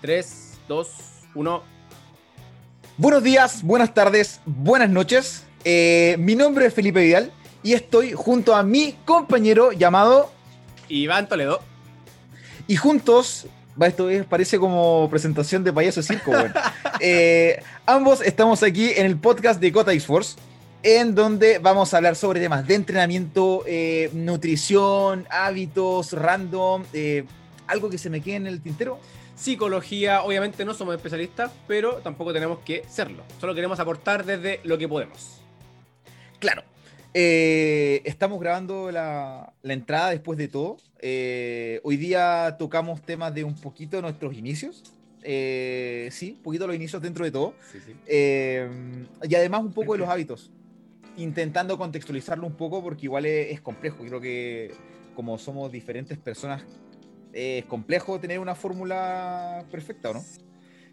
3, 2, 1. Buenos días, buenas tardes, buenas noches. Eh, mi nombre es Felipe Vidal y estoy junto a mi compañero llamado Iván Toledo. Y juntos, va, esto es, parece como presentación de payaso circo, bueno. Eh, ambos estamos aquí en el podcast de Cota Force, en donde vamos a hablar sobre temas de entrenamiento, eh, nutrición, hábitos, random, algo que se me quede en el tintero. Psicología, obviamente no somos especialistas, pero tampoco tenemos que serlo. Solo queremos aportar desde lo que podemos. Claro. Eh, estamos grabando la, entrada después de todo. Eh, hoy día tocamos temas de un poquito de nuestros inicios. Eh, sí, un poquito los inicios dentro de todo. y además un poco de los hábitos. Intentando contextualizarlo un poco porque igual es, es complejo. Creo que como somos diferentes personas, es complejo tener una fórmula perfecta, ¿o no?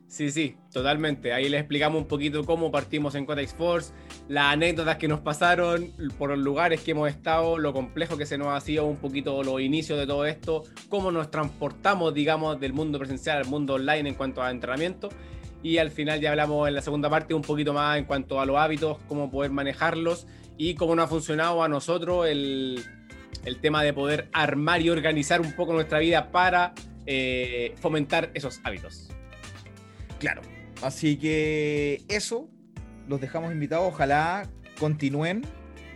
Sí, sí, totalmente. Ahí les explicamos un poquito cómo partimos en Codex Force, las anécdotas que nos pasaron, por los lugares que hemos estado, lo complejo que se nos ha sido un poquito los inicios de todo esto, cómo nos transportamos, digamos, del mundo presencial al mundo online en cuanto a entrenamiento. Y al final ya hablamos en la segunda parte un poquito más en cuanto a los hábitos, cómo poder manejarlos y cómo nos ha funcionado a nosotros el, el tema de poder armar y organizar un poco nuestra vida para eh, fomentar esos hábitos. Claro. Así que eso, los dejamos invitados. Ojalá continúen,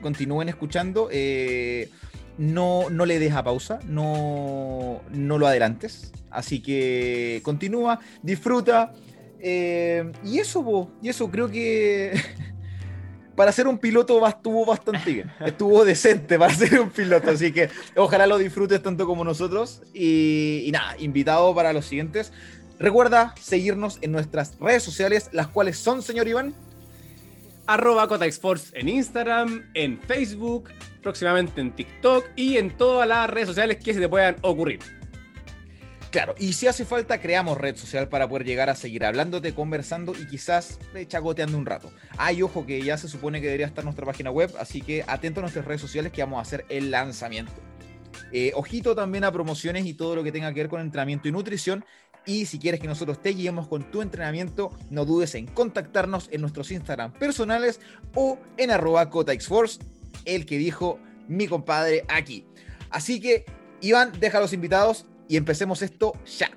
continúen escuchando. Eh, no, no le deja pausa, no, no lo adelantes. Así que continúa, disfruta. Eh, y eso, y eso creo que para ser un piloto estuvo bastante bien. Estuvo decente para ser un piloto. Así que ojalá lo disfrutes tanto como nosotros. Y, y nada, invitado para los siguientes. Recuerda seguirnos en nuestras redes sociales, las cuales son, señor Iván. Arroba Cotaxforce en Instagram, en Facebook, próximamente en TikTok y en todas las redes sociales que se te puedan ocurrir. Claro, y si hace falta, creamos red social para poder llegar a seguir hablándote, conversando y quizás chacoteando un rato. Hay ojo que ya se supone que debería estar nuestra página web, así que atento a nuestras redes sociales que vamos a hacer el lanzamiento. Eh, ojito también a promociones y todo lo que tenga que ver con entrenamiento y nutrición. Y si quieres que nosotros te guiemos con tu entrenamiento, no dudes en contactarnos en nuestros Instagram personales o en arroba CotaXForce, el que dijo mi compadre aquí. Así que, Iván, deja a los invitados y empecemos esto ya.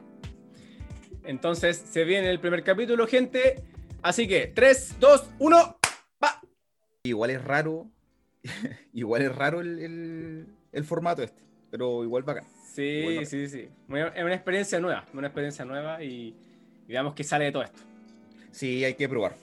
Entonces, se viene el primer capítulo, gente. Así que, 3, 2, 1, va. Igual es raro, igual es raro el, el formato este, pero igual bacán. Sí, sí, sí. Es una experiencia nueva, una experiencia nueva y, digamos que sale de todo esto. Sí, hay que probar.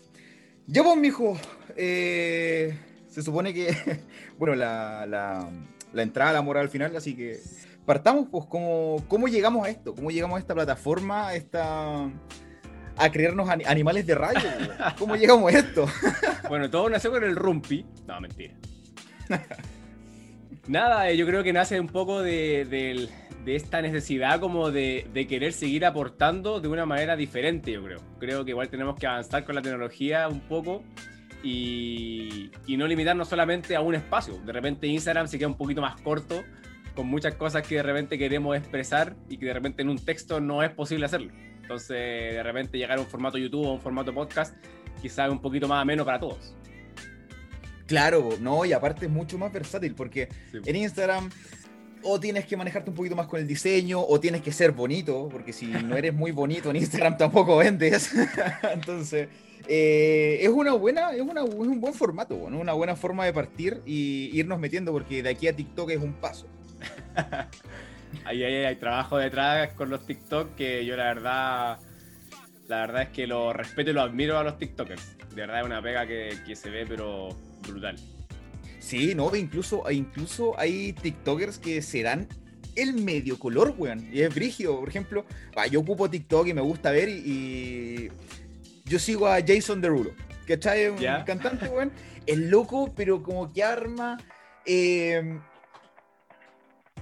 Ya vos, mijo, eh, se supone que, bueno, la, la, la entrada la moral al final, así que partamos, pues, ¿cómo, ¿cómo llegamos a esto? ¿Cómo llegamos a esta plataforma, a, esta, a creernos animales de radio? ¿Cómo llegamos a esto? bueno, todo nació con el rumpi. No, mentira. Nada, eh, yo creo que nace un poco de, esta necesidad como de, querer seguir aportando de una manera diferente, yo creo. Creo que igual tenemos que avanzar con la tecnología un poco y, no limitarnos solamente a un espacio. De repente Instagram se queda un poquito más corto con muchas cosas que de repente queremos expresar y que de repente en un texto no es posible hacerlo. Entonces, de repente llegar a un formato YouTube o un formato podcast quizás un poquito más ameno para todos. Claro, no, y aparte es mucho más versátil porque en Instagram o tienes que manejarte un poquito más con el diseño o tienes que ser bonito, porque si no eres muy bonito en Instagram tampoco vendes. Entonces, eh, es una buena, es, una, es un buen formato, una buena forma de partir y irnos metiendo, porque de aquí a TikTok es un paso. ahí, hay trabajo detrás con los TikTok que yo la verdad, la verdad es que lo respeto y lo admiro a los TikTokers. De verdad es una pega que, que se ve, pero brutal. Sí, no, incluso, incluso hay TikTokers que se dan el medio color, weón. Y es brígido. Por ejemplo, yo ocupo TikTok y me gusta ver y, yo sigo a Jason Derulo, ¿cachai? Un cantante, weón. El loco, pero como que arma... Eh,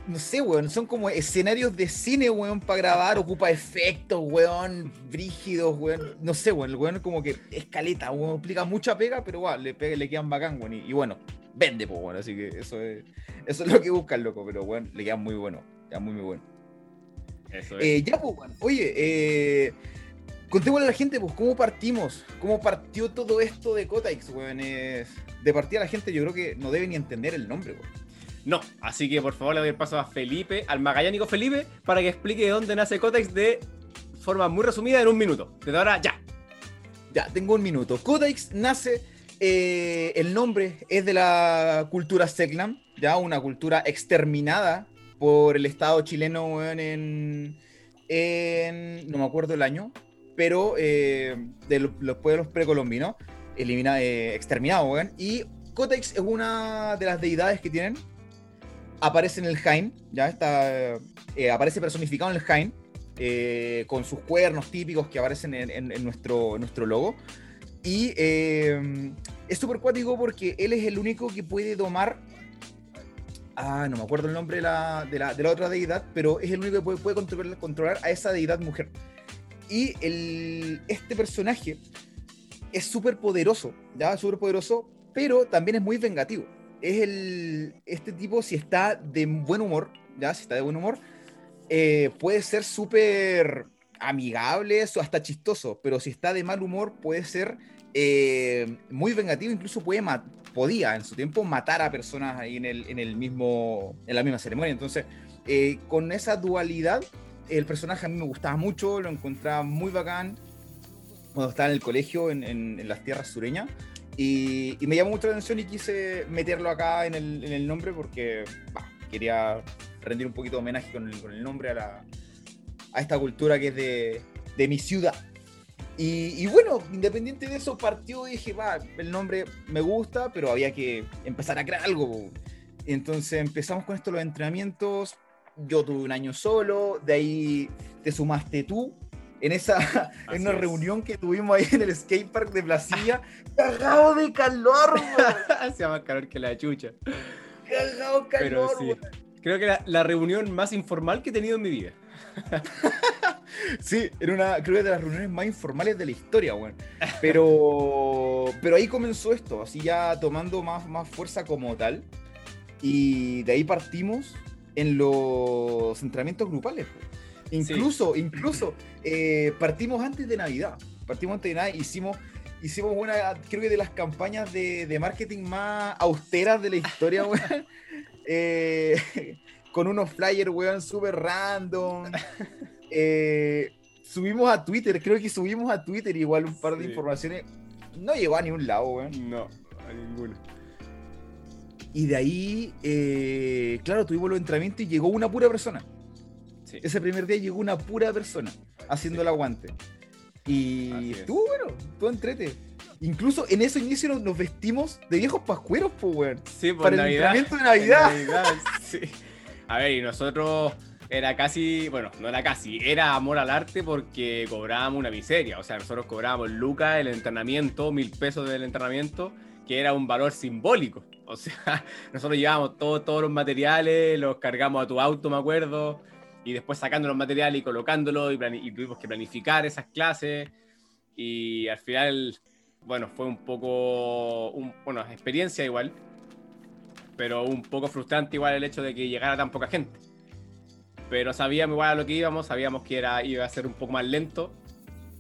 no sé, weón, son como escenarios de cine, weón, para grabar, ocupa efectos, weón, brígidos, weón, no sé, weón, el weón como que escaleta, weón, explica mucha pega, pero weón, le, pega, le quedan bacán, weón, y, bueno, vende, pues, weón, así que eso es, eso es lo que busca el loco, pero weón, le quedan muy bueno, ya muy, muy bueno. Eso es. Eh, ya, pues, weón, oye, eh, contémosle a la gente, pues, cómo partimos, cómo partió todo esto de Cotaix, weón. Es- De partida la gente yo creo que no debe ni entender el nombre, weón. No, así que por favor le doy el paso a Felipe, al magallánico Felipe, para que explique de dónde nace Cotex de forma muy resumida en un minuto. Desde ahora, ya. Ya, tengo un minuto. Codex nace, eh, el nombre es de la cultura Seglam, ya una cultura exterminada por el Estado chileno en, en- no me acuerdo el año, pero eh, de lo- los pueblos precolombinos, elimina, eh. Y Codex es una de las deidades que tienen. Aparece en el Jain, ya está, eh, aparece personificado en el Jain eh, con sus cuernos típicos que aparecen en, en- en nuestro, en nuestro logo. Y eh, es súper cuático porque él es el único que puede domar. Ah, no me acuerdo el nombre de la, de la, de la otra deidad, pero es el único que puede, puede controlar, controlar a esa deidad mujer. Y el, este personaje es súper poderoso, ¿ya? Súper poderoso, pero también es muy vengativo. Es el, este tipo, si está de buen humor, ¿ya? Si está de buen humor, eh, puede ser súper amigable o hasta chistoso, pero si está de mal humor puede ser eh, muy vengativo, incluso puede podía en su tiempo matar a personas ahí en el, en el mismo, en la misma ceremonia. Entonces, eh, con esa dualidad, el personaje a mí me gustaba mucho, lo encontraba muy bacán cuando estaba en el colegio en, en- en las tierras sureñas. Y, y me llamó mucho la atención y quise meterlo acá en el, en el nombre porque bah, quería rendir un poquito de homenaje con el, con el nombre a, la, a esta cultura que es de, de mi ciudad. Y, y bueno, independiente de eso, partió y dije, va, el nombre me gusta, pero había que empezar a crear algo. Entonces empezamos con esto, los entrenamientos. Yo tuve un año solo, de ahí te sumaste tú. En esa en una es. reunión que tuvimos ahí en el skatepark de Placilla, cagado de calor, weón. Hacía más calor que la chucha. Cagado de Pero calor, sí. weón. Creo que la, la reunión más informal que he tenido en mi vida. Sí, era una, creo que de las reuniones más informales de la historia, weón. Pero, pero ahí comenzó esto, así ya tomando más, más fuerza como tal. Y de ahí partimos en los entrenamientos grupales. po. Incluso, incluso, eh, partimos antes de Navidad. Partimos antes de Navidad, hicimos, hicimos una, creo que de las campañas de, de marketing más austeras de la historia, weón. Eh, con unos flyers, weón, súper random. Eh, subimos a Twitter, creo que subimos a Twitter igual un par de Sí. informaciones. No llegó a ningún lado, weón. No, a ninguno. Y de ahí, claro, tuvimos los entrenamientos y llegó una pura persona. Sí. Ese primer día llegó una pura persona haciendo el aguante. Y es. estuvo bueno, estuvo entrete. Incluso en ese inicio nos, nos vestimos de viejos pascueros, pues, weón. Sí, por Para el Navidad. entrenamiento de Navidad. En Navidad, sí. A ver, y nosotros era casi, bueno, no era casi, era amor al arte porque cobrábamos una miseria. O sea, nosotros cobrábamos lucas el entrenamiento, mil pesos del entrenamiento, que era un valor simbólico. O sea, nosotros llevábamos todo- todos los materiales, los cargamos a tu auto, me acuerdo, y después sacando los materiales y colocándolos, y, y tuvimos que planificar esas clases. Y al final, bueno, fue un poco, un, bueno, experiencia igual, pero un poco frustrante igual el hecho de que llegara tan poca gente. Pero sabíamos igual a lo que íbamos, sabíamos que era, iba a ser un poco más lento,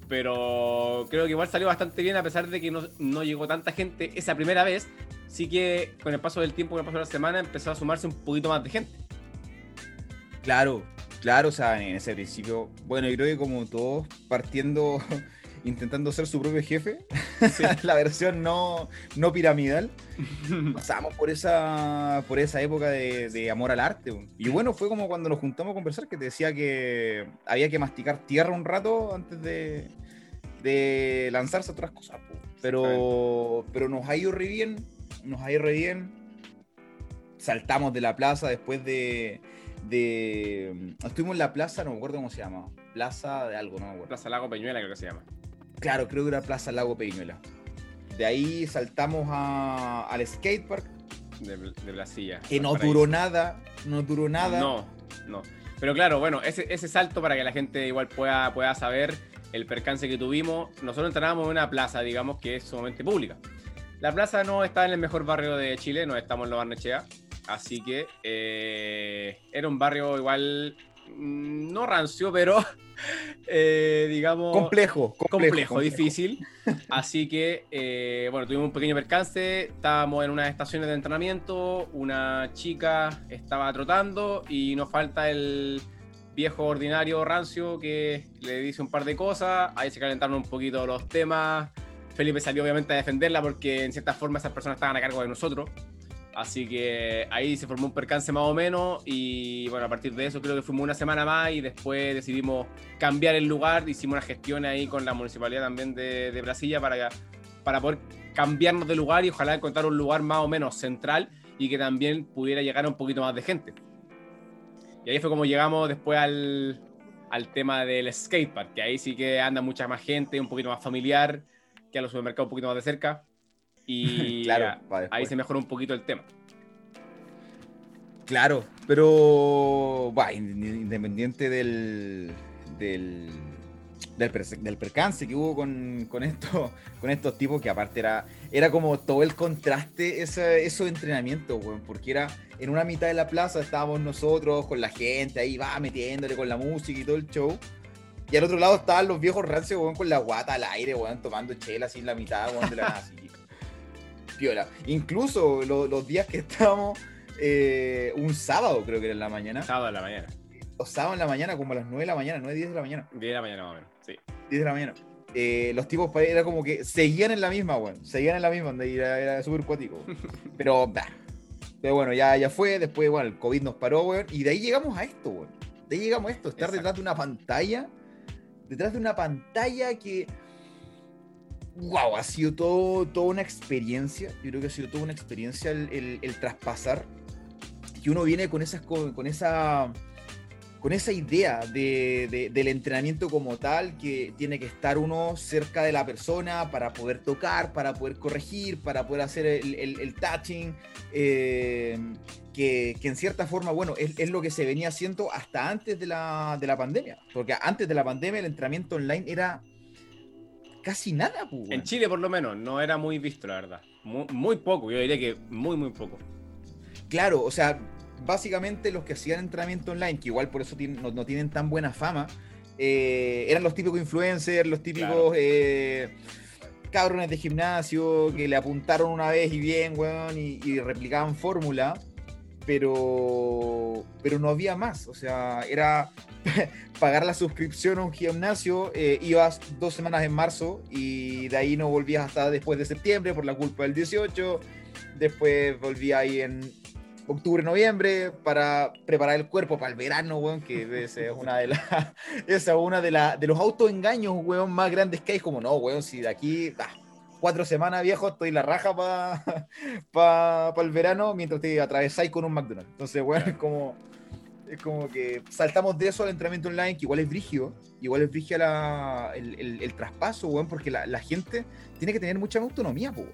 pero creo que igual salió bastante bien a pesar de que no, no llegó tanta gente esa primera vez. Sí que con el paso del tiempo, con el paso de la semana, empezó a sumarse un poquito más de gente. Claro, claro, o sea, en ese principio, bueno, yo creo que como todos partiendo, intentando ser su propio jefe, la versión no, no piramidal, pasamos por esa, por esa época de, de amor al arte. Y bueno, fue como cuando nos juntamos a conversar que te decía que había que masticar tierra un rato antes de, de lanzarse a otras cosas. Pero, pero nos ha ido re bien, nos ha ido re bien. Saltamos de la plaza después de, de... Estuvimos en la plaza, no me acuerdo cómo se llama. Plaza de algo, no me acuerdo. Plaza Lago Peñuela creo que se llama. Claro, creo que era Plaza Lago Peñuela. De ahí saltamos a- al skatepark, De, de Blasilla. que no duró nada, no duró nada. No, no. Pero claro, bueno, ese, ese salto para que la gente igual pueda, pueda saber el percance que tuvimos. Nosotros entrenábamos en una plaza, digamos, que es sumamente pública. La plaza no está en el mejor barrio de Chile, no estamos en Lo Barnechea. Así que eh, era un barrio igual mm, no rancio, pero eh, digamos... Complejo, complejo, difícil. Así que, eh, bueno, tuvimos un pequeño percance, estábamos en unas estaciones de entrenamiento, una chica estaba trotando y nos falta el viejo ordinario rancio que le dice un par de cosas, ahí se calentaron un poquito los temas. Felipe salió obviamente a defenderla porque en cierta forma esas personas estaban a cargo de nosotros. Así que ahí se formó un percance más o menos y bueno, a partir de eso creo que fuimos una semana más y después decidimos cambiar el lugar, hicimos una gestión ahí con la municipalidad también de, de Brasilia para, para poder cambiarnos de lugar y ojalá encontrar un lugar más o menos central y que también pudiera llegar un poquito más de gente. Y ahí fue como llegamos después al, al tema del skatepark, que ahí sí que anda mucha más gente, un poquito más familiar, que a los supermercados un poquito más de cerca. Y claro, ahí se mejoró un poquito el tema. Claro, pero bah, independiente del, del, del, percance que hubo con, con, esto, con estos tipos, que aparte era, era como todo el contraste, ese, esos entrenamientos, porque era en una mitad de la plaza estábamos nosotros con la gente ahí, va metiéndole con la música y todo el show. Y al otro lado estaban los viejos rancios, con la guata al aire, tomando chela así en la mitad, de la así. Incluso los días que estábamos, eh, un sábado creo que era en la mañana. Sábado en la mañana. O sábado en la mañana, como a las 9 de la mañana, 9, 10 de la mañana. 10 de la mañana más o menos, sí. 10 de la mañana. Eh, los tipos era como que seguían en la misma, weón. Seguían en la misma, donde era, era súper cuático. Pero, Pero bueno, ya, ya fue. Después, bueno, el COVID nos paró, weón. Y de ahí llegamos a esto, weón. De ahí llegamos a esto, estar detrás de una pantalla. Detrás de una pantalla que wow, ha sido todo, toda una experiencia. Yo creo que ha sido toda una experiencia el, traspasar. Que uno viene con, esas, con, esa, con esa idea del entrenamiento como tal, que tiene que estar uno cerca de la persona para poder tocar, para poder corregir, para poder hacer el, touching. Eh, que, en cierta forma, bueno, es, lo que se venía haciendo hasta antes de la, de la pandemia. Porque antes de la pandemia el entrenamiento online era casi nada. Pues, en Chile, por lo menos, no era muy visto, la verdad. Muy, poco, yo diría que muy, muy poco. Claro, o sea, básicamente los que hacían entrenamiento online, que igual por eso no, tienen tan buena fama, eh, eran los típicos influencers, los típicos eh, cabrones de gimnasio que le apuntaron una vez y bien, weón, y, y replicaban fórmula pero, pero no había más. O sea, era pagar la suscripción a un gimnasio, eh, ibas dos semanas en marzo y de ahí no volvías hasta después de septiembre por la culpa del 18. Después volví ahí en octubre, noviembre para preparar el cuerpo para el verano, weón, que esa es una de las esa una de, la, de los autoengaños, weón, más grandes que hay, como no, weón, si de aquí, cuatro semanas, viejo, estoy la raja para pa, el verano mientras te atravesáis con un McDonald's. Entonces, bueno, es como, es como que saltamos de eso al entrenamiento online, que igual es brigio, igual es brigio el, el, traspaso, weón, porque la, la, gente tiene que tener mucha autonomía, weón.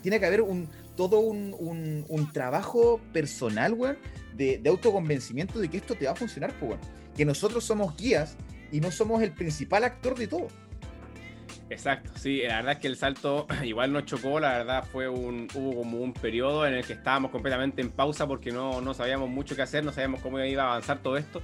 Tiene que haber un, todo un, un, un trabajo personal, weón, de, de, autoconvencimiento de que esto te va a funcionar, weón. Que nosotros somos guías y no somos el principal actor de todo. Exacto, sí, la verdad es que el salto igual nos chocó, la verdad fue un, hubo como un periodo en el que estábamos completamente en pausa porque no, no sabíamos mucho qué hacer, no sabíamos cómo iba a avanzar todo esto.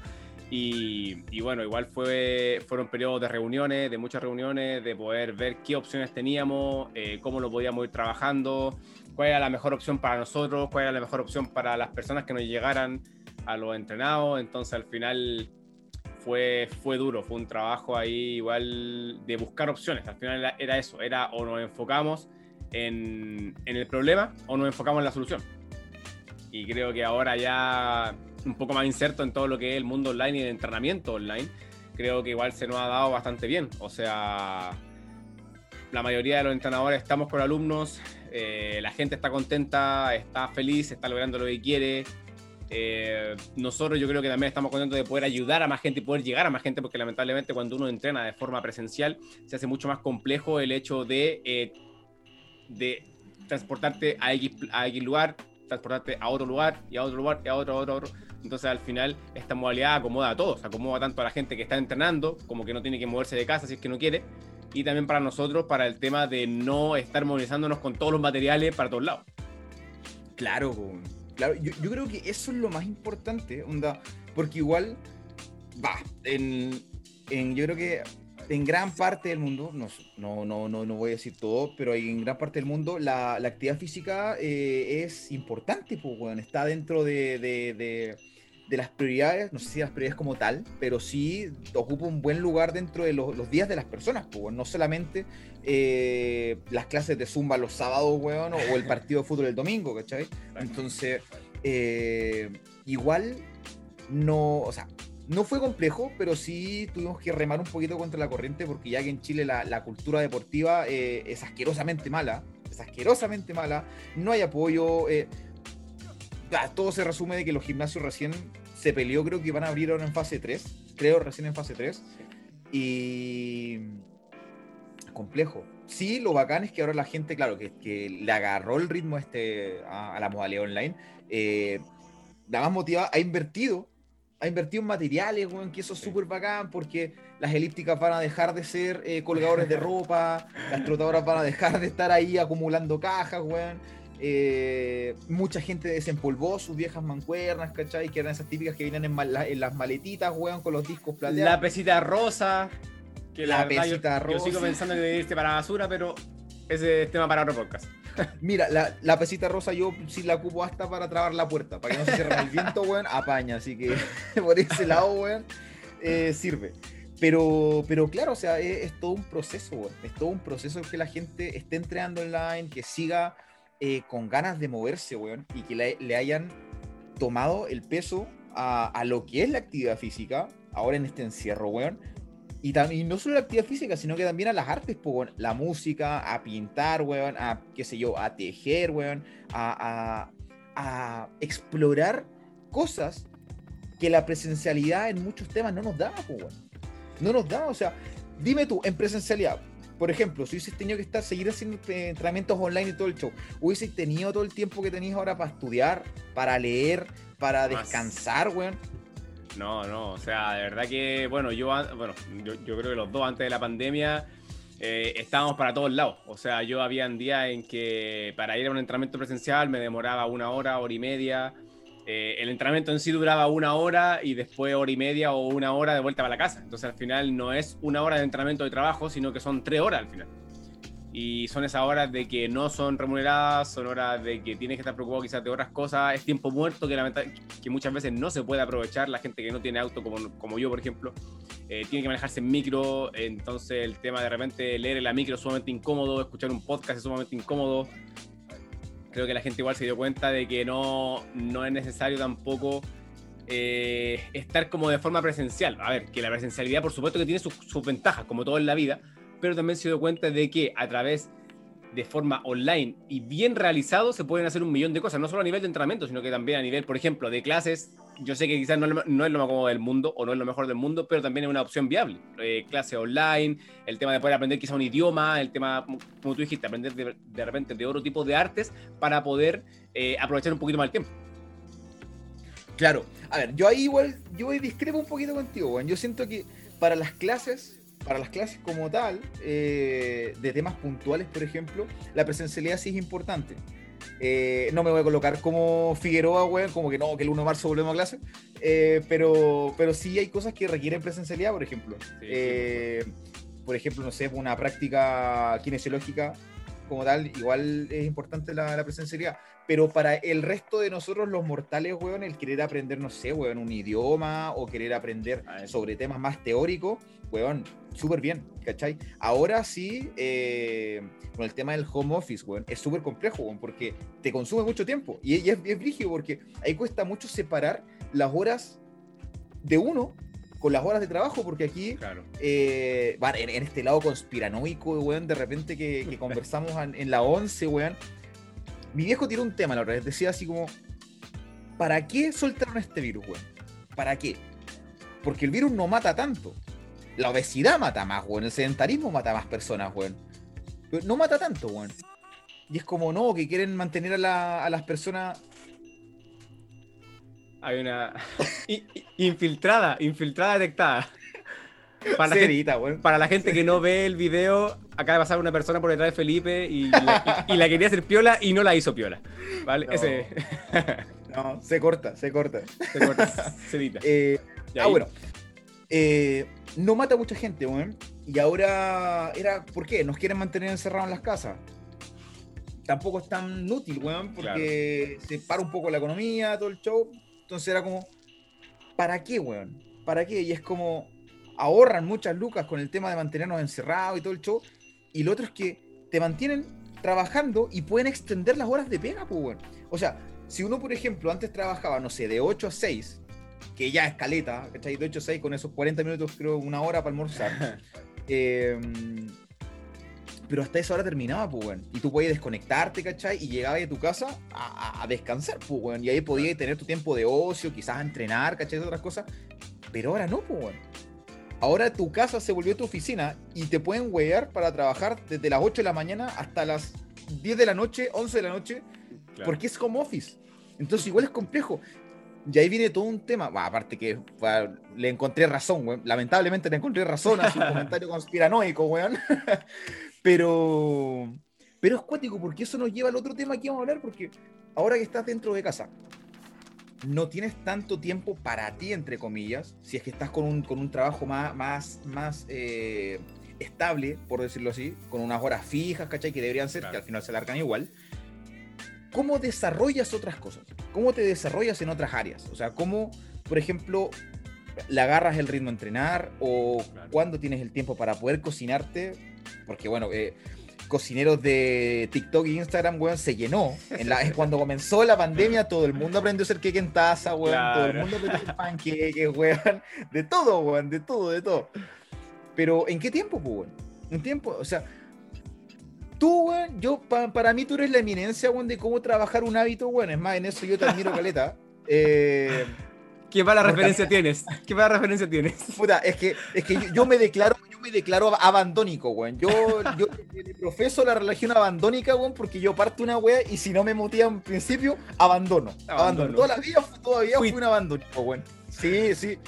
Y, y, bueno, igual fue, fueron periodos de reuniones, de muchas reuniones, de poder ver qué opciones teníamos, eh, cómo lo podíamos ir trabajando, cuál era la mejor opción para nosotros, cuál era la mejor opción para las personas que nos llegaran a los entrenados. Entonces al final fue, fue duro, fue un trabajo ahí igual de buscar opciones. Al final era, eso, era o nos enfocamos en, en, el problema o nos enfocamos en la solución. Y creo que ahora ya un poco más inserto en todo lo que es el mundo online y el entrenamiento online, creo que igual se nos ha dado bastante bien. O sea, la mayoría de los entrenadores estamos con alumnos, eh, la gente está contenta, está feliz, está logrando lo que quiere eh, nosotros yo creo que también estamos contentos de poder ayudar a más gente y poder llegar a más gente, porque lamentablemente cuando uno entrena de forma presencial se hace mucho más complejo el hecho de, eh, de transportarte a X, lugar, transportarte a otro lugar y a otro lugar y a otro, a otro. Entonces al final esta modalidad acomoda a todos, acomoda tanto a la gente que está entrenando como que no tiene que moverse de casa si es que no quiere, y también para nosotros para el tema de no estar movilizándonos con todos los materiales para todos lados. Claro, Claro, yo, creo que eso es lo más importante, onda, porque igual va, en, en, yo creo que en gran parte del mundo, no, no, no, no, no voy a decir todo, pero en gran parte del mundo la, la actividad física eh, es importante, pues, bueno, está dentro de, de, de, de, las prioridades, no sé si las prioridades como tal, pero sí ocupa un buen lugar dentro de los, los días de las personas, pues, no solamente eh, las clases de zumba los sábados, weón, o, el partido de fútbol el domingo, ¿cachai? Entonces, eh, igual no, o sea, no fue complejo, pero sí tuvimos que remar un poquito contra la corriente porque ya que en Chile la, cultura deportiva eh, es asquerosamente mala, es asquerosamente mala, no hay apoyo, todo se resume de que los gimnasios recién se peleó, creo que van a abrir ahora en fase 3, creo recién en fase 3, y complejo. Sí, lo bacán es que ahora la gente, claro, que, que le agarró el ritmo este, a, la modalidad online, eh, la más motivada ha invertido ha invertido en materiales, weón, que eso es súper bacán porque las elípticas van a dejar de ser eh, colgadores de ropa, las trotadoras van a dejar de estar ahí acumulando cajas, weón. Eh, mucha gente desempolvó sus viejas mancuernas, ¿cachai? Que eran esas típicas que vienen en, las maletitas, weón, con los discos plateados. La pesita rosa. Que la, pesita rosa. Yo sigo pensando en irse para basura, pero ese es tema para otro podcast. Mira, la, pesita rosa yo sí la ocupo hasta para trabar la puerta, para que no se cierre el viento, weón, apaña. Así que por ese lado, weón, eh, sirve. Pero, pero claro, o sea, es, todo un proceso, weón. Es todo un proceso que la gente esté entrenando online, que siga eh, con ganas de moverse, weón, y que le, hayan tomado el peso a, a, lo que es la actividad física, ahora en este encierro, weón, y, también, no solo la actividad física, sino que también a las artes, pues, la música, a pintar, weón, a, qué sé yo, a tejer, weón, a, a, explorar cosas que la presencialidad en muchos temas no nos da, pues, weón. No nos da, o sea, dime tú, en presencialidad, por ejemplo, si hubieses tenido que estar, seguir haciendo entrenamientos online y todo el show, hubieses tenido todo el tiempo que tenías ahora para estudiar, para leer, para descansar, weón. No, no, o sea, de verdad que, bueno, yo, bueno, yo, creo que los dos antes de la pandemia eh, estábamos para todos lados. O sea, yo había días en que para ir a un entrenamiento presencial me demoraba una hora, hora y media. Eh, el entrenamiento en sí duraba una hora y después hora y media o una hora de vuelta para la casa. Entonces al final no es una hora de entrenamiento de trabajo, sino que son tres horas al final. Y son esas horas de que no son remuneradas, son horas de que tienes que estar preocupado quizás de otras cosas, es tiempo muerto que, muchas veces no se puede aprovechar, la gente que no tiene auto como, como yo, por ejemplo, eh, tiene que manejarse en micro, entonces el tema de repente leer en la micro es sumamente incómodo, escuchar un podcast es sumamente incómodo, creo que la gente igual se dio cuenta de que no, no es necesario tampoco... Eh, estar como de forma presencial. A ver, que la presencialidad por supuesto que tiene sus, sus ventajas, como todo en la vida, pero también se dio cuenta de que a través de forma online y bien realizado se pueden hacer un millón de cosas, no solo a nivel de entrenamiento, sino que también a nivel, por ejemplo, de clases. Yo sé que quizás no, es lo más cómodo del mundo o no es lo mejor del mundo, pero también es una opción viable. Eh, clase online, el tema de poder aprender quizá un idioma, el tema, como tú dijiste, aprender de, repente de otro tipo de artes para poder eh, aprovechar un poquito más el tiempo. Claro, a ver, yo ahí igual, yo discrepo un poquito contigo, Yo siento que para las clases para las clases como tal, eh, de temas puntuales, por ejemplo, la presencialidad sí es importante. Eh, no me voy a colocar como Figueroa, weón, como que no, que el 1 de marzo volvemos a clase, eh, pero, pero sí hay cosas que requieren presencialidad, por ejemplo. por ejemplo, no sé, una práctica kinesiológica como tal, igual es importante la, la presencialidad. Pero para el resto de nosotros, los mortales, weón, el querer aprender, no sé, weón, un idioma o querer aprender sobre temas más teóricos, weón, súper bien, ¿cachai? Ahora sí, eh, con el tema del home office, weón, es súper complejo, weón, porque te consume mucho tiempo. Y, es, es brígido porque ahí cuesta mucho separar las horas de uno con las horas de trabajo, porque aquí, claro. Eh, en, este lado conspiranoico, weón, de repente que, conversamos en, la 11, weón, mi viejo tiró un tema la otra decía así como, ¿para qué soltaron este virus, weón? ¿Para qué? Porque el virus no mata tanto. La obesidad mata más, weón. El sedentarismo mata más personas, weón. no mata tanto, weón. Y es como, no, que quieren mantener a, las personas hay una infiltrada, infiltrada detectada. Para la, gente, para la, gente, que no ve el video, acaba de pasar una persona por detrás de Felipe y la, quería hacer piola y no la hizo piola. ¿Vale? No, Ese... no se corta, se corta. Se corta, se edita. Eh, ah, bueno. eh, no mata a mucha gente, weón. Y ahora era, ¿por qué? Nos quieren mantener encerrados en las casas. Tampoco es tan útil, weón, porque se para un poco la economía, todo el show. Entonces era como, ¿para qué, weón? ¿Para qué? Y es como, ahorran muchas lucas con el tema de mantenernos encerrados y todo el show. Y lo otro es que te mantienen trabajando y pueden extender las horas de pega, pues, weón. O sea, si uno, por ejemplo, antes trabajaba, no sé, de 8 a 6, que ya es caleta, ¿cachai? De 8 a 6 con esos 40 minutos, creo, una hora para almorzar. Em, pero hasta esa hora terminaba, pues, weón. Y tú podías desconectarte, ¿cachai? Y llegabas a tu casa a, descansar, pues, weón. Y ahí podías tener tu tiempo de ocio, quizás a entrenar, ¿cachai? De otras cosas. Pero ahora no, pues, weón. Ahora tu casa se volvió tu oficina y te pueden wear para trabajar desde las 8 de la mañana hasta las 10 de la noche, 11 de la noche, porque es home office. Entonces igual es complejo. Y ahí viene todo un tema. aparte que le encontré razón, weón. Lamentablemente le encontré razón a su comentario conspiranoico, weón. pero, pero es cuático porque eso nos lleva al otro tema que vamos a hablar. Porque ahora que estás dentro de casa, no tienes tanto tiempo para ti, entre comillas, si es que estás con un, con un trabajo más, más, más eh, estable, por decirlo así, con unas horas fijas, ¿cachai? Que deberían ser, que al final se alargan igual. ¿Cómo desarrollas otras cosas? ¿Cómo te desarrollas en otras áreas? O sea, ¿cómo, por ejemplo, le agarras el ritmo a entrenar o cuándo tienes el tiempo para poder cocinarte? Porque, bueno, eh, cocineros de TikTok e Instagram, weón, se llenó. En la, cuando comenzó la pandemia, todo el mundo aprendió a hacer cake en taza, weón. Todo el mundo aprendió a hacer panqueques, weón. De todo, weón, de todo, de todo. Pero, ¿en qué tiempo, pues, weón? En tiempo, o sea, tú, weón, yo, para mí tú eres la eminencia, weón, de cómo trabajar un hábito, weón. Es más, en eso yo te admiro, Caleta. Eh, ¿Qué mala referencia tienes? ¿Qué mala referencia tienes? Puta, es que, es que yo, me declaro, yo me declaro abandónico, weón. Yo, yo profeso la religión abandónica, weón, porque yo parto una wea y si no me motiva en principio, abandono. Abandono. Toda la vida todavía fui un abandónico, weón. Sí, sí.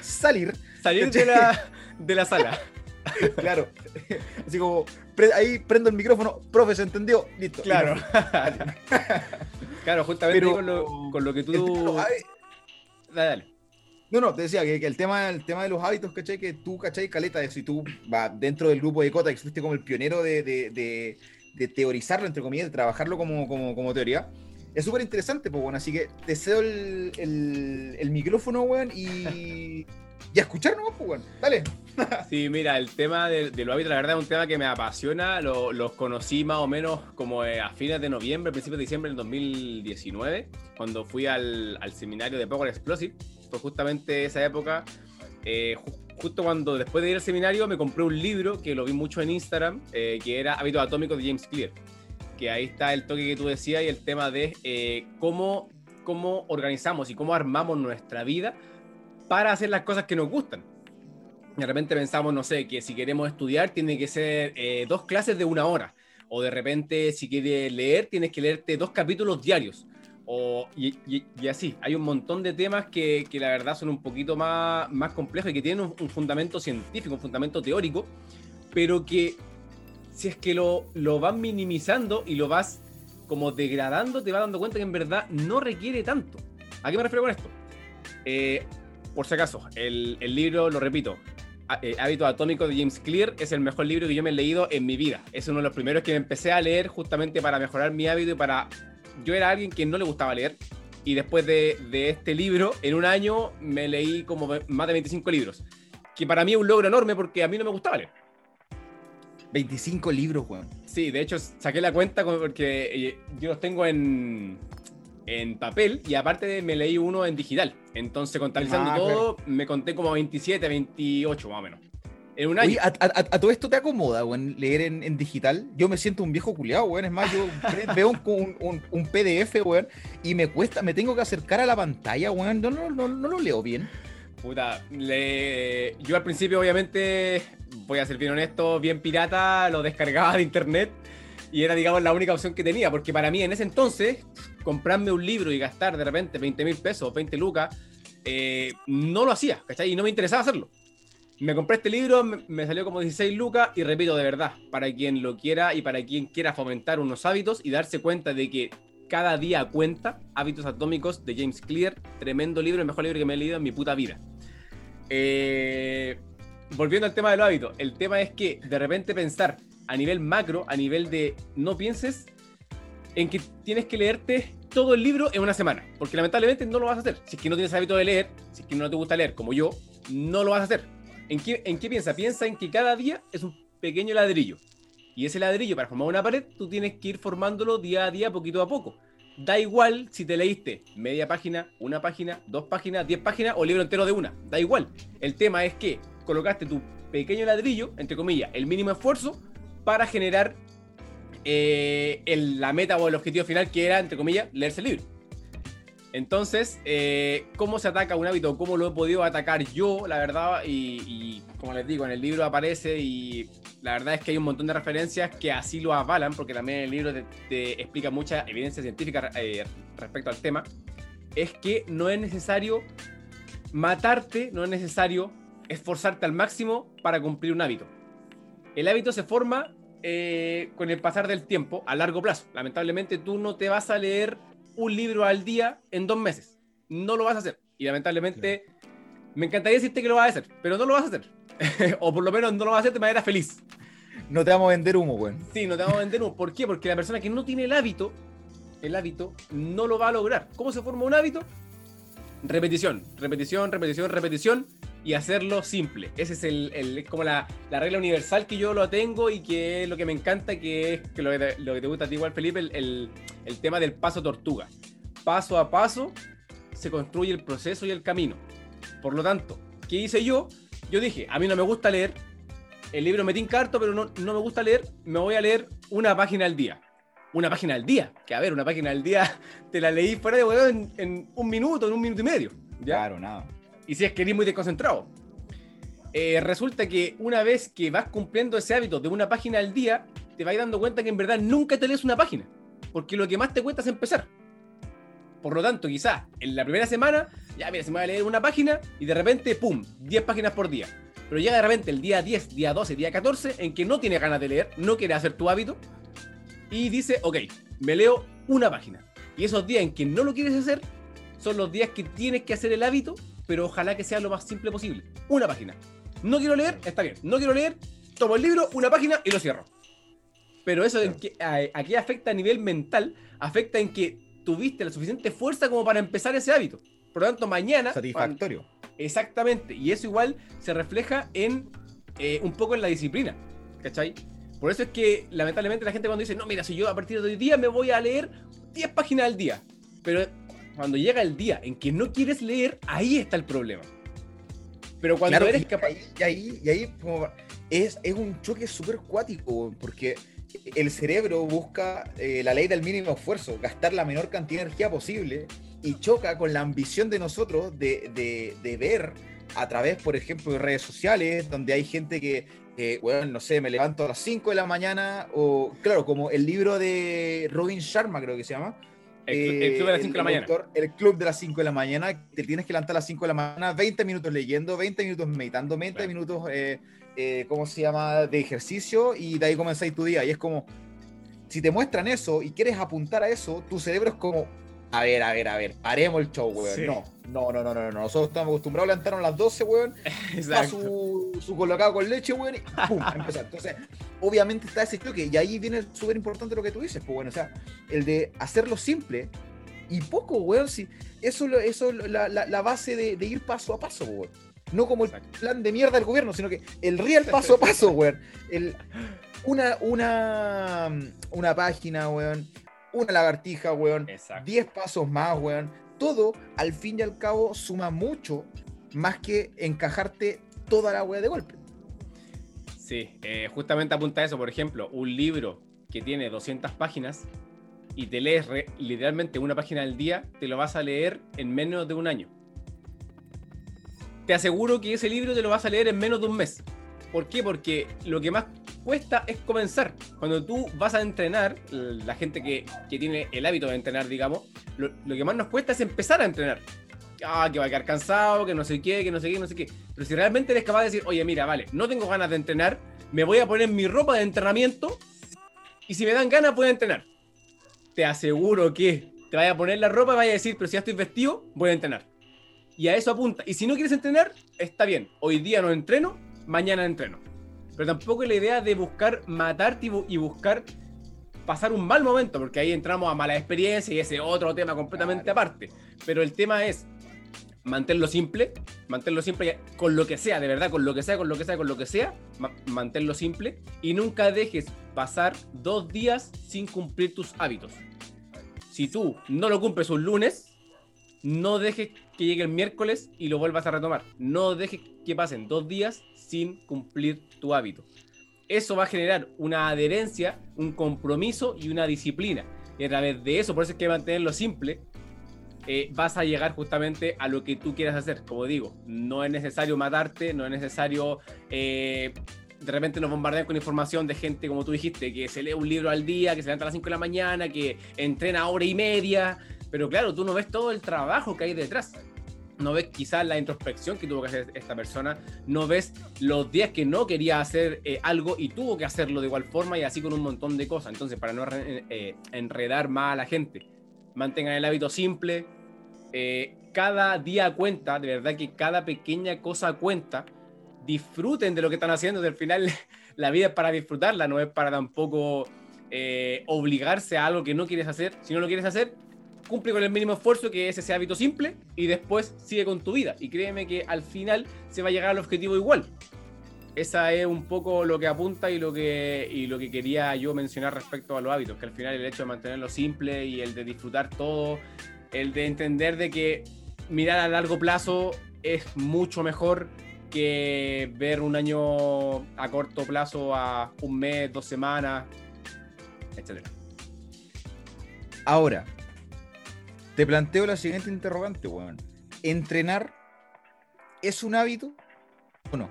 Salir. Salir de la, de la sala. claro. Así como, ahí prendo el micrófono, profe, ¿se entendió? Listo. Claro. claro, justamente con, lo, con, lo, que tú dale, No, no, te decía que, el, tema, el tema de los hábitos, ¿cachai? Que tú, ¿cachai? Caleta, de eso, y tú va, dentro del grupo de Cota, que fuiste como el pionero de, de, de, teorizarlo, entre comillas, de trabajarlo como, como, como teoría. Es súper interesante, pues, bueno, así que te cedo el, el, el micrófono, weón, y, y a escuchar nomás, pues. Dale. Sí, mira, el tema de, de los hábitos, la verdad es un tema que me apasiona. los conocí más o menos como eh, a fines de noviembre, principios de diciembre del 2019, cuando fui al, al seminario de Power Explosive. Fue justamente esa época. Eh, justo cuando después de ir al seminario me compré un libro que lo vi mucho en Instagram, eh, que era Hábitos Atómicos de James Clear. Que ahí está el toque que tú decías y el tema de cómo, cómo organizamos y cómo armamos nuestra vida para hacer las cosas que nos gustan de repente pensamos, no sé, que si queremos estudiar tiene que ser eh, dos clases de una hora. O de repente, si quieres leer, tienes que leerte dos capítulos diarios. O, y, así, hay un montón de temas que, que, la verdad son un poquito más, más complejos y que tienen un, fundamento científico, un fundamento teórico, pero que si es que lo, lo vas minimizando y lo vas como degradando, te vas dando cuenta que en verdad no requiere tanto. ¿A qué me refiero con esto? Eh, por si acaso, el, el libro, lo repito, eh, Hábito Atómico de James Clear es el mejor libro que yo me he leído en mi vida. Es uno de los primeros que me empecé a leer justamente para mejorar mi hábito y para... Yo era alguien que no le gustaba leer y después de, este libro, en un año me leí como más de 25 libros, que para mí es un logro enorme porque a mí no me gustaba leer. 25 libros, Juan. Sí, de hecho saqué la cuenta porque eh, yo los tengo en, en papel y aparte me leí uno en digital. Entonces, contabilizando ah, todo, me conté como 27, 28 más o menos. En un año. a, todo esto te acomoda, güey, leer en, digital. Yo me siento un viejo culiado, güey. Es más, yo veo un, un, PDF, güey, y me cuesta, me tengo que acercar a la pantalla, güey. No, no, no, no lo leo bien. Puta, le... yo al principio, obviamente, voy a ser bien honesto, bien pirata, lo descargaba de internet y era, digamos, la única opción que tenía, porque para mí en ese entonces, comprarme un libro y gastar de repente 20 mil pesos, 20 lucas, eh, no lo hacía, ¿cachai? Y no me interesaba hacerlo. Me compré este libro, me salió como 16 lucas y repito, de verdad, para quien lo quiera y para quien quiera fomentar unos hábitos y darse cuenta de que cada día cuenta, Hábitos Atómicos de James Clear, tremendo libro, el mejor libro que me he leído en mi puta vida. Eh, volviendo al tema del hábito, el tema es que de repente pensar a nivel macro, a nivel de no pienses en que tienes que leerte todo el libro en una semana, porque lamentablemente no lo vas a hacer. Si es que no tienes hábito de leer, si es que no te gusta leer como yo, no lo vas a hacer. ¿En qué, en qué piensa? Piensa en que cada día es un pequeño ladrillo. Y ese ladrillo para formar una pared, tú tienes que ir formándolo día a día, poquito a poco. Da igual si te leíste media página, una página, dos páginas, diez páginas o libro entero de una. Da igual. El tema es que colocaste tu pequeño ladrillo, entre comillas, el mínimo esfuerzo, para generar eh, la meta o el objetivo final que era, entre comillas, leerse el libro. Entonces, eh, ¿cómo se ataca un hábito? ¿Cómo lo he podido atacar yo, la verdad? Y, como les digo, en el libro aparece y la verdad es que hay un montón de referencias que así lo avalan, porque también el libro te, explica mucha evidencia científica eh, respecto al tema. Es que no es necesario matarte, no es necesario esforzarte al máximo para cumplir un hábito. El hábito se forma eh, con el pasar del tiempo a largo plazo. Lamentablemente tú no te vas a leer un libro al día en dos meses. No lo vas a hacer. Y lamentablemente me encantaría decirte que lo vas a hacer, pero no lo vas a hacer. o por lo menos no lo vas a hacer de manera feliz. No te vamos a vender humo, güey. Sí, no te vamos a vender humo. ¿Por qué? Porque la persona que no tiene el hábito, el hábito, no lo va a lograr. ¿Cómo se forma un hábito? Repetición, repetición, repetición, repetición y hacerlo simple. Ese es el, como la, regla universal que yo lo tengo y que es lo que me encanta, que es que lo, que te, gusta a ti igual, Felipe, el, tema del paso tortuga. Paso a paso se construye el proceso y el camino. Por lo tanto, ¿qué hice yo? Yo dije, a mí no me gusta leer, el libro me tinca harto, pero no, no me gusta leer, me voy a leer una página al día. Una página al día, que a ver, una página al día te la leí fuera de huevo en un minuto, en un minuto y medio. Claro, nada. Y si es que eres muy desconcentrado. Eh, resulta que una vez que vas cumpliendo ese hábito de una página al día, te vas dando cuenta que en verdad nunca te lees una página. Porque lo que más te cuesta es empezar. Por lo tanto, quizás en la primera semana, ya mira, se me va a leer una página y de repente, ¡pum!, 10 páginas por día. Pero llega de repente el día 10, día 12, día 14, en que no tiene ganas de leer, no quiere hacer tu hábito, y dice, ok, me leo una página. Y esos días en que no lo quieres hacer, son los días que tienes que hacer el hábito pero ojalá que sea lo más simple posible. Una página. No quiero leer, está bien. No quiero leer, tomo el libro, una página y lo cierro. Pero eso en que, aquí afecta a nivel mental, afecta en que tuviste la suficiente fuerza como para empezar ese hábito. Por lo tanto, mañana... Satisfactorio. exactamente. Y eso igual se refleja en eh, un poco en la disciplina. ¿Cachai? Por eso es que lamentablemente la gente cuando dice, no, mira, si yo a partir de hoy día me voy a leer 10 páginas al día. Pero cuando llega el día en que no quieres leer, ahí está el problema. Pero cuando eres capaz. Y ahí, y ahí es, es un choque súper cuático, porque el cerebro busca eh, la ley del mínimo esfuerzo, gastar la menor cantidad de energía posible, y choca con la ambición de nosotros de, de, de ver a través, por ejemplo, de redes sociales, donde hay gente que, bueno, no sé, me levanto a las 5 de la mañana, o claro, como el libro de Robin Sharma, creo que se llama, el, club de las 5 de la mañana. el club de las 5 de la mañana, te tienes que levantar a las 5 de la mañana, 20 minutos leyendo, 20 minutos meditando, 20 minutos, eh, eh, ¿cómo se llama?, de ejercicio y de ahí comenzáis tu día. Y es como, si te muestran eso y quieres apuntar a eso, tu cerebro es como, a ver, a ver, a ver, paremos el show, weón. No, no, no, no, no, no. Nosotros estamos acostumbrados a levantarnos a las 12, weón. Exacto. Su, su colocado con leche, weón, y pum, a empezar. Entonces, obviamente está ese choque. Y ahí viene súper importante lo que tú dices, pues bueno, o sea, el de hacerlo simple y poco, weón. Si eso eso la, la, la base de, de, ir paso a paso, weón. No como el plan de mierda del gobierno, sino que el real paso a paso, weón. El, una, una, una página, weón una lagartija, weón, 10 pasos más, weón. Todo, al fin y al cabo, suma mucho más que encajarte toda la weá de golpe. Sí, eh, justamente apunta a eso, por ejemplo, un libro que tiene 200 páginas y te lees literalmente una página al día, te lo vas a leer en menos de un año. Te aseguro que ese libro te lo vas a leer en menos de un mes. ¿Por qué? Porque lo que más cuesta es comenzar. Cuando tú vas a entrenar, la gente que, tiene el hábito de entrenar, digamos, lo, que más nos cuesta es empezar a entrenar. Ah, que va a quedar cansado, que no sé qué, que no sé qué, no sé qué. Pero si realmente eres capaz de decir, oye, mira, vale, no tengo ganas de entrenar, me voy a poner mi ropa de entrenamiento y si me dan ganas, puedo entrenar. Te aseguro que te vaya a poner la ropa y vaya a decir, pero si ya estoy vestido, voy a entrenar. Y a eso apunta. Y si no quieres entrenar, está bien. Hoy día no entreno, mañana entreno. Pero tampoco es la idea de buscar matarte y buscar pasar un mal momento, porque ahí entramos a mala experiencia y ese otro tema completamente aparte. Pero el tema es mantenerlo simple, mantenerlo simple con lo que sea, de verdad, con lo que sea, con lo que sea, con lo que sea, mantenerlo simple y nunca dejes pasar dos días sin cumplir tus hábitos. Si tú no lo cumples un lunes, no dejes que llegue el miércoles y lo vuelvas a retomar. No dejes que pasen dos días sin cumplir tu hábito. Eso va a generar una adherencia, un compromiso y una disciplina. Y a través de eso, por eso es que mantenerlo simple, eh, vas a llegar justamente a lo que tú quieras hacer. Como digo, no es necesario matarte, no es necesario... Eh, de repente nos bombardean con información de gente, como tú dijiste, que se lee un libro al día, que se levanta a las 5 de la mañana, que entrena hora y media, pero claro, tú no ves todo el trabajo que hay detrás. No ves quizás la introspección que tuvo que hacer esta persona, no ves los días que no quería hacer eh, algo y tuvo que hacerlo de igual forma y así con un montón de cosas. Entonces, para no enredar más a la gente, mantengan el hábito simple, eh, cada día cuenta, de verdad que cada pequeña cosa cuenta. Disfruten de lo que están haciendo, del final la vida es para disfrutarla, no es para tampoco eh, obligarse a algo que no quieres hacer. Si no lo quieres hacer, cumple con el mínimo esfuerzo, que es ese hábito simple, y después sigue con tu vida. Y créeme que al final se va a llegar al objetivo igual. Esa es un poco lo que apunta y lo que, y lo que quería yo mencionar respecto a los hábitos, que al final el hecho de mantenerlo simple y el de disfrutar todo el de entender de que mirar a largo plazo es mucho mejor que ver un año a corto plazo, a un mes, dos semanas, etc. Ahora, te planteo la siguiente interrogante, weón. ¿Entrenar es un hábito o no?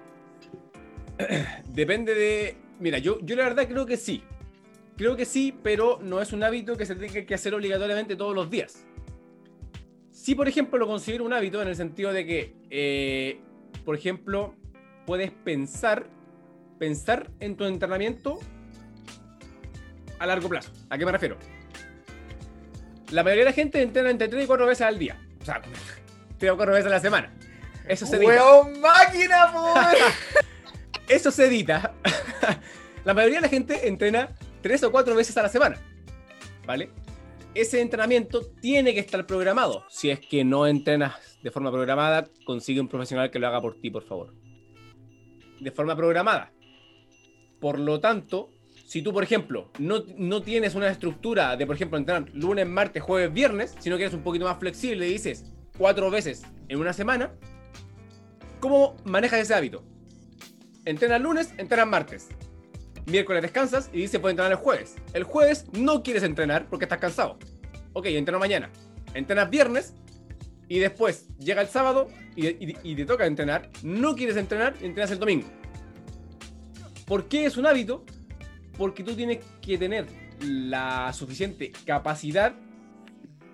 Depende de. Mira, yo, yo la verdad creo que sí. Creo que sí, pero no es un hábito que se tenga que hacer obligatoriamente todos los días. Sí, por ejemplo, lo considero un hábito en el sentido de que, eh, por ejemplo, puedes pensar, pensar en tu entrenamiento a largo plazo. ¿A qué me refiero? La mayoría de la gente entrena entre 3 y 4 veces al día. O sea, 3 o 4 veces a la semana. Eso se edita. máquina, Eso se edita. la mayoría de la gente entrena 3 o 4 veces a la semana. ¿Vale? ese entrenamiento tiene que estar programado. Si es que no entrenas de forma programada, consigue un profesional que lo haga por ti, por favor. De forma programada. Por lo tanto, si tú, por ejemplo, no, no tienes una estructura de, por ejemplo, entrenar lunes, martes, jueves, viernes, sino que eres un poquito más flexible y dices cuatro veces en una semana, ¿cómo manejas ese hábito? Entrenas lunes, entrenas martes. Miércoles descansas y dice puedes entrenar el jueves. El jueves no quieres entrenar porque estás cansado. Ok, entreno mañana. Entrenas viernes y después llega el sábado y, te toca entrenar. No quieres entrenar y entrenas el domingo. ¿Por qué es un hábito? Porque tú tienes que tener la suficiente capacidad,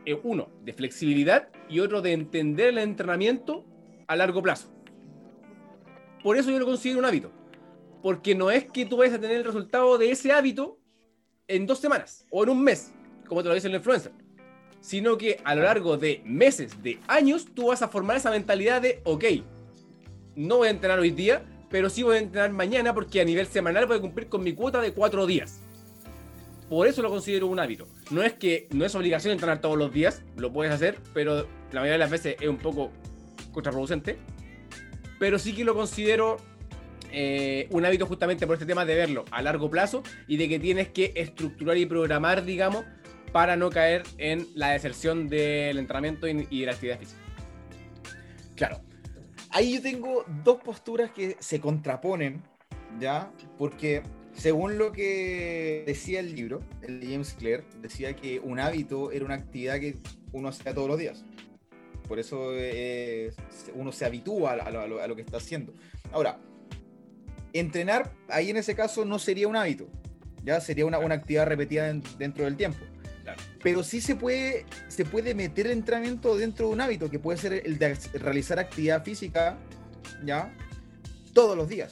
eh, uno, de flexibilidad y otro de entender el entrenamiento a largo plazo. Por eso yo lo considero un hábito porque no es que tú vayas a tener el resultado de ese hábito en dos semanas o en un mes, como te lo dice el influencer, sino que a lo largo de meses, de años, tú vas a formar esa mentalidad de, ok, no voy a entrenar hoy día, pero sí voy a entrenar mañana porque a nivel semanal voy a cumplir con mi cuota de cuatro días. Por eso lo considero un hábito. No es que no es obligación entrenar todos los días, lo puedes hacer, pero la mayoría de las veces es un poco contraproducente. Pero sí que lo considero eh, un hábito justamente por este tema de verlo a largo plazo y de que tienes que estructurar y programar, digamos, para no caer en la deserción del entrenamiento y, de la actividad física. Claro. Ahí yo tengo dos posturas que se contraponen, ¿ya? Porque según lo que decía el libro, el James Clear, decía que un hábito era una actividad que uno hacía todos los días. Por eso eh, uno se habitúa a lo, que está haciendo. Ahora, entrenar ahí en ese caso no sería un hábito, ya sería una, actividad repetida dentro del tiempo. Pero sí se puede, se puede meter el entrenamiento dentro de un hábito, que puede ser el de realizar actividad física, ¿ya? Todos los días.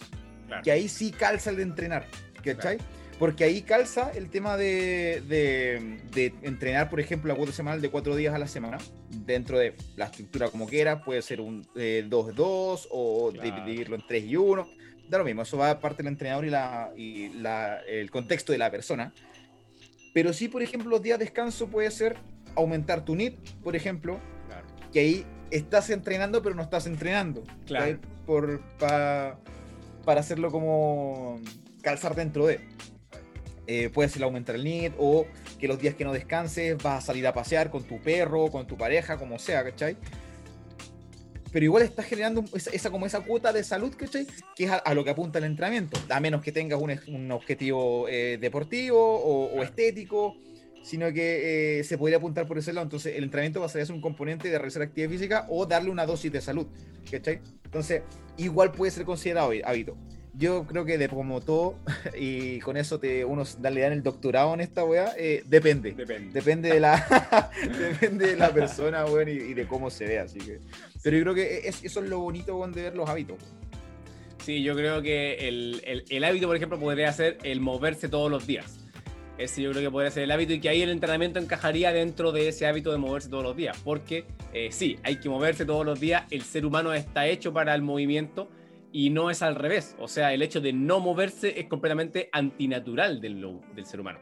Que ahí sí calza el de entrenar, ¿cachai? porque ahí calza el tema de, de, entrenar, por ejemplo, la cuota semanal de cuatro días a la semana, dentro de la estructura como quiera, puede ser un 2-2 eh, o dividirlo en 3 y 1, da lo mismo, eso va a parte del entrenador y, la, y la, el contexto de la persona. Pero sí, por ejemplo, los días de descanso puede ser aumentar tu NIT, por ejemplo, que ahí estás entrenando, pero no estás entrenando. Claro. Por, para hacerlo como calzar dentro de. Eh, puede ser aumentar el NIT o que los días que no descanses vas a salir a pasear con tu perro, con tu pareja, como sea, ¿cachai? Pero igual estás generando esa, como esa cuota de salud, ¿cachai? Que es a, lo que apunta el entrenamiento. A menos que tengas un, objetivo eh, deportivo o, estético, sino que eh, se podría apuntar por ese lado. Entonces, el entrenamiento va a ser un componente de realizar actividad física o darle una dosis de salud, ¿cachai? Entonces, igual puede ser considerado hábito yo creo que de como todo, y con eso te uno le dan el doctorado en esta weá, eh, depende. Depende. Depende de la, depende de la persona, weón, y, de cómo se ve, así que. Pero yo creo que eso es lo bonito, weón, de ver los hábitos. Sí, yo creo que el, el, hábito, por ejemplo, podría ser el moverse todos los días. Ese yo creo que podría ser el hábito y que ahí el entrenamiento encajaría dentro de ese hábito de moverse todos los días. Porque eh, sí, hay que moverse todos los días. El ser humano está hecho para el movimiento y no es al revés. O sea, el hecho de no moverse es completamente antinatural del, del ser humano.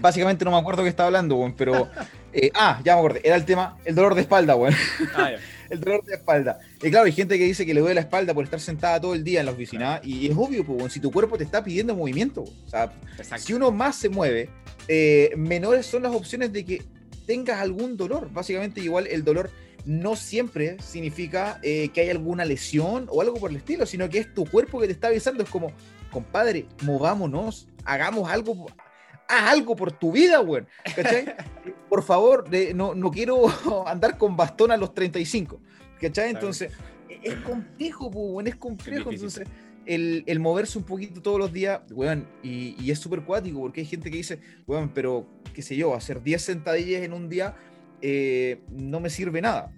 Básicamente no me acuerdo qué estaba hablando, pero. Eh, ah, ya me acordé. Era el tema, el dolor de espalda, weón. Ah, el dolor de espalda. Y claro, hay gente que dice que le duele la espalda por estar sentada todo el día en la oficina. Y es obvio, pues, si tu cuerpo te está pidiendo movimiento. O sea, si uno más se mueve, eh, menores son las opciones de que tengas algún dolor. Básicamente, igual el dolor no siempre significa eh, que hay alguna lesión o algo por el estilo, sino que es tu cuerpo que te está avisando. Es como, compadre, movámonos, hagamos algo, haz algo por tu vida, güey. ¿Cachai? por favor, no, no, quiero andar con bastón a los 35. ¿Cachai? Entonces, es complejo, güey, es complejo. Entonces, el, el, moverse un poquito todos los días, weón, y, y es súper cuático, porque hay gente que dice, weón, pero, qué sé yo, hacer 10 sentadillas en un día eh, no me sirve nada.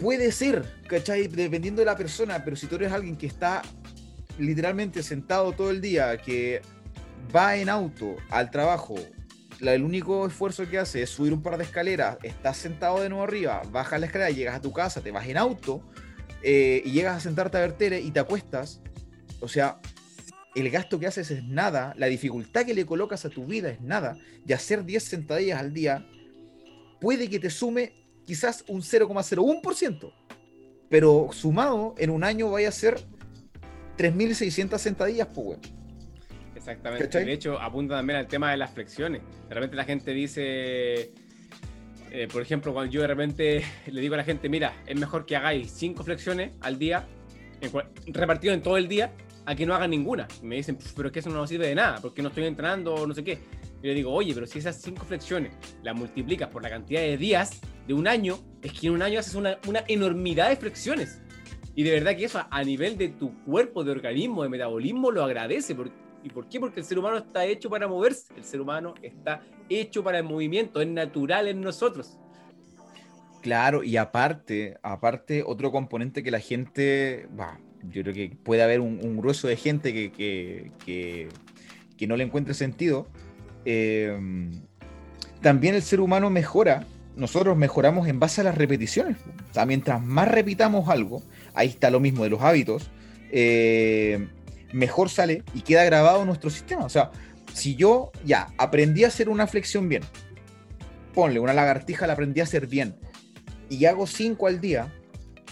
Puede ser, ¿cachai? Dependiendo de la persona, pero si tú eres alguien que está literalmente sentado todo el día, que va en auto al trabajo, el único esfuerzo que hace es subir un par de escaleras, estás sentado de nuevo arriba, bajas la escalera, llegas a tu casa, te vas en auto eh, y llegas a sentarte a ver y te acuestas. O sea, el gasto que haces es nada, la dificultad que le colocas a tu vida es nada, y hacer 10 sentadillas al día puede que te sume quizás un 0,01%, pero sumado en un año vaya a ser 3.600 sentadillas, pues, Exactamente. De hecho, apunta también al tema de las flexiones. De repente la gente dice, eh, por ejemplo, cuando yo de repente le digo a la gente, mira, es mejor que hagáis 5 flexiones al día, repartido en todo el día, a que no hagan ninguna. me dicen, pero es que eso no sirve de nada, porque no estoy entrenando o no sé qué. Y le digo, oye, pero si esas cinco flexiones las multiplicas por la cantidad de días de un año, es que en un año haces una, una enormidad de flexiones. Y de verdad que eso a nivel de tu cuerpo, de organismo, de metabolismo, lo agradece. ¿Y por qué? Porque el ser humano está hecho para moverse. El ser humano está hecho para el movimiento. Es natural en nosotros. Claro, y aparte, aparte, otro componente que la gente, bah, yo creo que puede haber un, grueso de gente que, que, que, que no le encuentre sentido, Em, también el ser humano mejora, nosotros mejoramos en base a las repeticiones. O sea, mientras más repitamos algo, ahí está lo mismo de los hábitos, eh, mejor sale y queda grabado nuestro sistema. O sea, si yo ya aprendí a hacer una flexión bien, ponle una lagartija, la aprendí a hacer bien, y hago cinco al día,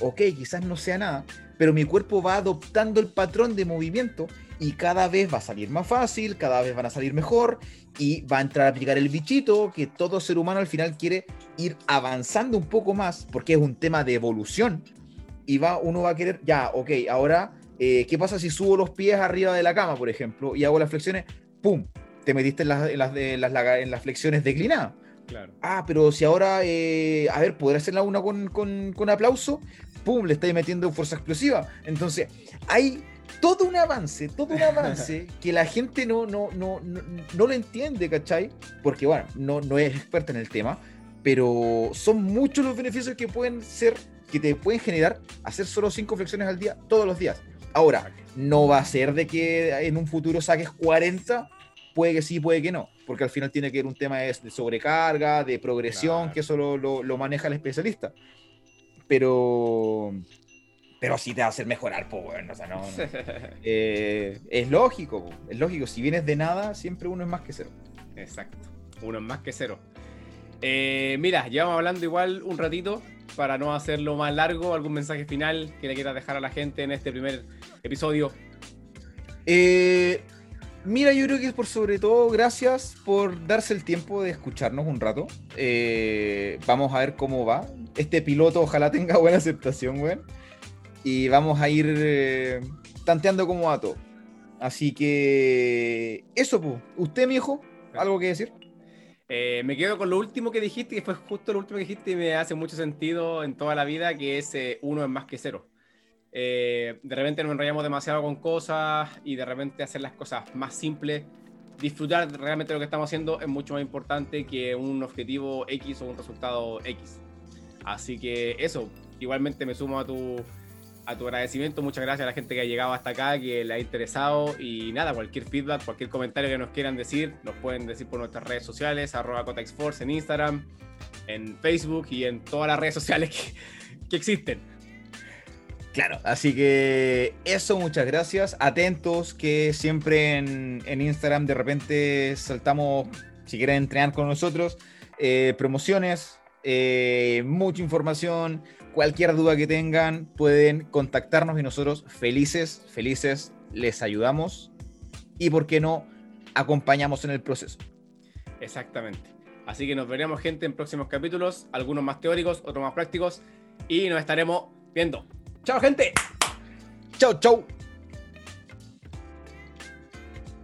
ok, quizás no sea nada, pero mi cuerpo va adoptando el patrón de movimiento y cada vez va a salir más fácil, cada vez van a salir mejor y va a entrar a aplicar el bichito que todo ser humano al final quiere ir avanzando un poco más porque es un tema de evolución y va, uno va a querer, ya, ok, ahora, eh, ¿qué pasa si subo los pies arriba de la cama, por ejemplo, y hago las flexiones? ¡Pum! Te metiste en las, en las, en las, flexiones declinadas. Claro. Ah, pero si ahora, eh, a ver, ¿podré hacerla una con, con, con aplauso? ¡Pum! Le estáis metiendo fuerza explosiva. Entonces, hay todo un avance, todo un avance que la gente no, no, no, no, lo entiende, ¿cachai? Porque, bueno, no, no es experta en el tema, pero son muchos los beneficios que pueden ser, que te pueden generar hacer solo 5 flexiones al día todos los días. Ahora, no va a ser de que en un futuro saques 40, puede que sí, puede que no, porque al final tiene que ver un tema de, sobrecarga, de progresión, que eso lo, maneja el especialista. Pero, pero sí te va a hacer mejorar, pues, bueno, o sea, no, eh, es lógico, es lógico, si vienes de nada, siempre uno es más que cero. Exacto, uno es más que cero. Eh, mira, llevamos hablando igual un ratito, para no hacerlo más largo, algún mensaje final que le quieras dejar a la gente en este primer episodio. Eh, mira, yo creo que es por sobre todo gracias por darse el tiempo de escucharnos un rato. Eh, vamos a ver cómo va. Este piloto ojalá tenga buena aceptación, güey. Y vamos a ir eh, tanteando cómo va todo. Así que eso, pues. ¿Usted, mi hijo? ¿Algo que decir? Eh, me quedo con lo último que dijiste, que fue justo lo último que dijiste y me hace mucho sentido en toda la vida, que es eh, uno es más que cero. Eh, de repente nos enrollamos demasiado con cosas y de repente hacer las cosas más simples, disfrutar realmente lo que estamos haciendo es mucho más importante que un objetivo X o un resultado X. Así que eso, igualmente me sumo a tu a tu agradecimiento. Muchas gracias a la gente que ha llegado hasta acá, que le ha interesado. Y nada, cualquier feedback, cualquier comentario que nos quieran decir, nos pueden decir por nuestras redes sociales, arroba Cotexforce en Instagram, en Facebook y en todas las redes sociales que, existen. Claro, así que eso, muchas gracias. Atentos que siempre en, Instagram de repente saltamos, si quieren entrenar con nosotros, eh, promociones, eh, mucha información Cualquier duda que tengan pueden contactarnos y nosotros felices, felices les ayudamos y, ¿por qué no?, acompañamos en el proceso. Exactamente. Así que nos veremos, gente, en próximos capítulos, algunos más teóricos, otros más prácticos, y nos estaremos viendo. ¡Chao, gente! ¡Chao, chao!